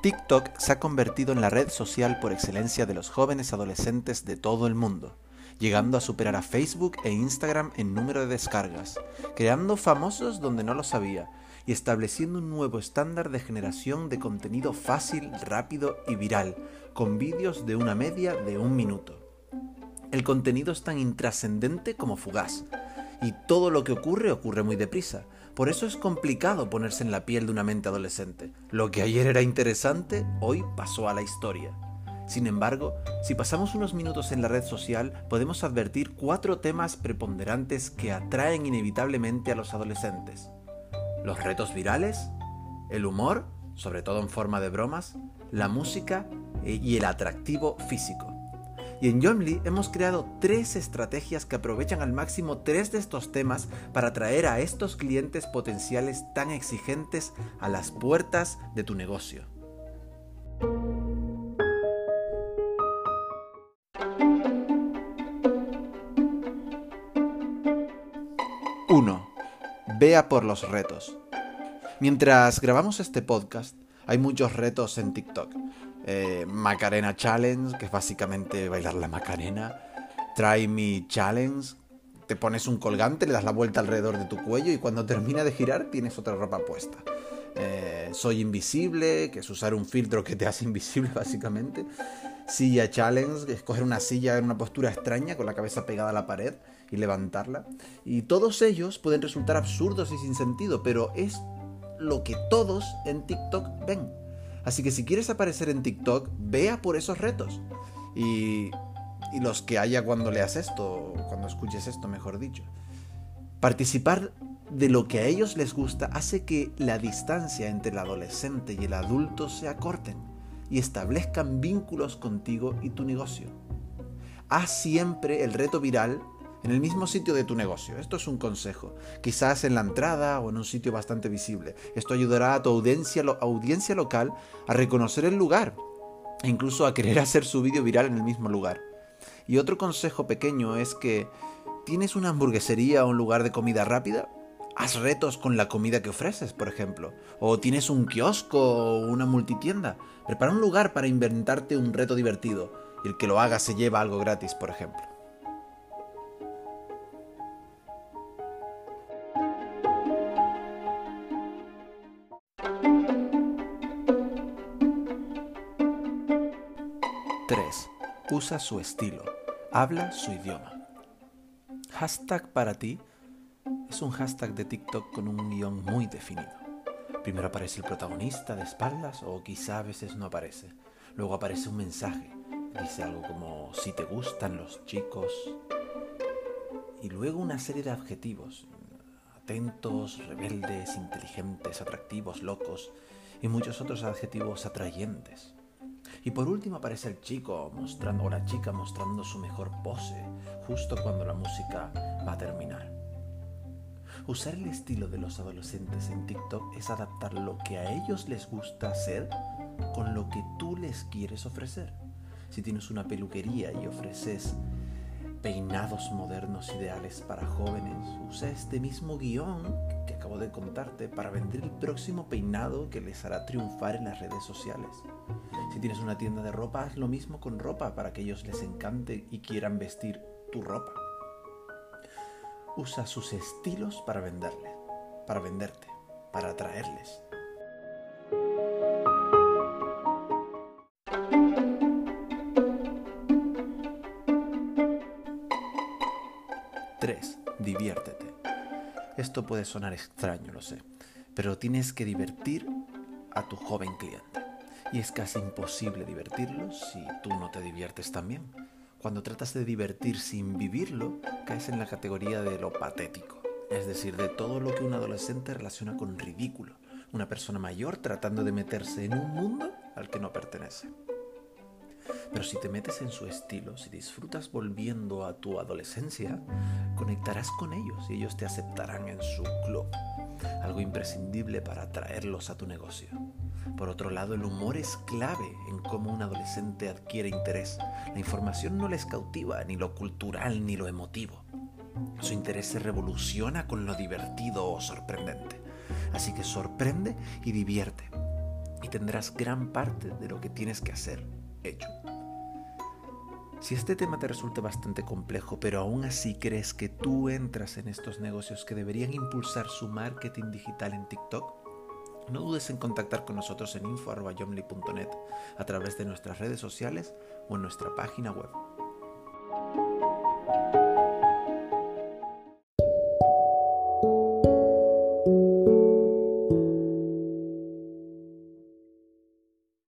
TikTok se ha convertido en la red social por excelencia de los jóvenes adolescentes de todo el mundo, llegando a superar a Facebook e Instagram en número de descargas, creando famosos donde no lo sabía y estableciendo un nuevo estándar de generación de contenido fácil, rápido y viral, con vídeos de una media de un minuto. El contenido es tan intrascendente como fugaz, y todo lo que ocurre ocurre muy deprisa. Por eso es complicado ponerse en la piel de una mente adolescente. Lo que ayer era interesante, hoy pasó a la historia. Sin embargo, si pasamos unos minutos en la red social, podemos advertir cuatro temas preponderantes que atraen inevitablemente a los adolescentes. Los retos virales, el humor, sobre todo en forma de bromas, la música eh, y el atractivo físico. Y en Yomli hemos creado tres estrategias que aprovechan al máximo tres de estos temas para atraer a estos clientes potenciales tan exigentes a las puertas de tu negocio. 1. Vea por los retos. Mientras grabamos este podcast, hay muchos retos en TikTok. Eh, Macarena Challenge, que es básicamente bailar la Macarena. Try Me Challenge, te pones un colgante, le das la vuelta alrededor de tu cuello y cuando termina de girar tienes otra ropa puesta. Eh, soy invisible, que es usar un filtro que te hace invisible básicamente. Silla Challenge, que es coger una silla en una postura extraña con la cabeza pegada a la pared y levantarla. Y todos ellos pueden resultar absurdos y sin sentido, pero es lo que todos en TikTok ven. Así que si quieres aparecer en TikTok, vea por esos retos. Y, los que haya cuando leas esto, cuando escuches esto, mejor dicho. Participar de lo que a ellos les gusta hace que la distancia entre el adolescente y el adulto se acorten y establezcan vínculos contigo y tu negocio. Haz siempre el reto viral en el mismo sitio de tu negocio. Esto es un consejo. Quizás en la entrada o en un sitio bastante visible. Esto ayudará a tu audiencia, local a reconocer el lugar e incluso a querer hacer su vídeo viral en el mismo lugar. Y otro consejo pequeño es que tienes una hamburguesería o un lugar de comida rápida, haz retos con la comida que ofreces, por ejemplo. O tienes un kiosco o una multitienda. Prepara un lugar para inventarte un reto divertido y el que lo haga se lleva algo gratis, por ejemplo. Usa su estilo. Habla su idioma. Hashtag para ti es un hashtag de TikTok con un guion muy definido. Primero aparece el protagonista de espaldas o quizá a veces no aparece. Luego aparece un mensaje. Dice algo como si te gustan los chicos. Y luego una serie de adjetivos. Atentos, rebeldes, inteligentes, atractivos, locos y muchos otros adjetivos atrayentes. Y por último aparece el chico mostrando, o la chica mostrando su mejor pose, justo cuando la música va a terminar. Usar el estilo de los adolescentes en TikTok es adaptar lo que a ellos les gusta hacer con lo que tú les quieres ofrecer. Si tienes una peluquería y ofreces peinados modernos ideales para jóvenes, usa este mismo guion que acabo de contarte para vender el próximo peinado que les hará triunfar en las redes sociales. Si tienes una tienda de ropa, haz lo mismo con ropa para que ellos les encante y quieran vestir tu ropa. Usa sus estilos para venderle, para venderte, para atraerles. 3. Diviértete. Esto puede sonar extraño, lo sé, pero tienes que divertir a tu joven cliente. Y es casi imposible divertirlos si tú no te diviertes también. Cuando tratas de divertir sin vivirlo, caes en la categoría de lo patético, es decir, de todo lo que un adolescente relaciona con ridículo, una persona mayor tratando de meterse en un mundo al que no pertenece. Pero si te metes en su estilo, si disfrutas volviendo a tu adolescencia, conectarás con ellos y ellos te aceptarán en su club, algo imprescindible para atraerlos a tu negocio. Por otro lado, el humor es clave en cómo un adolescente adquiere interés. La información no les cautiva ni lo cultural ni lo emotivo. Su interés se revoluciona con lo divertido o sorprendente. Así que sorprende y divierte. y tendrás gran parte de lo que tienes que hacer hecho. Si este tema te resulta bastante complejo, pero aún así crees que tú entras en estos negocios que deberían impulsar su marketing digital en TikTok, no dudes en contactar con nosotros en info.yomli.net a través de nuestras redes sociales o en nuestra página web.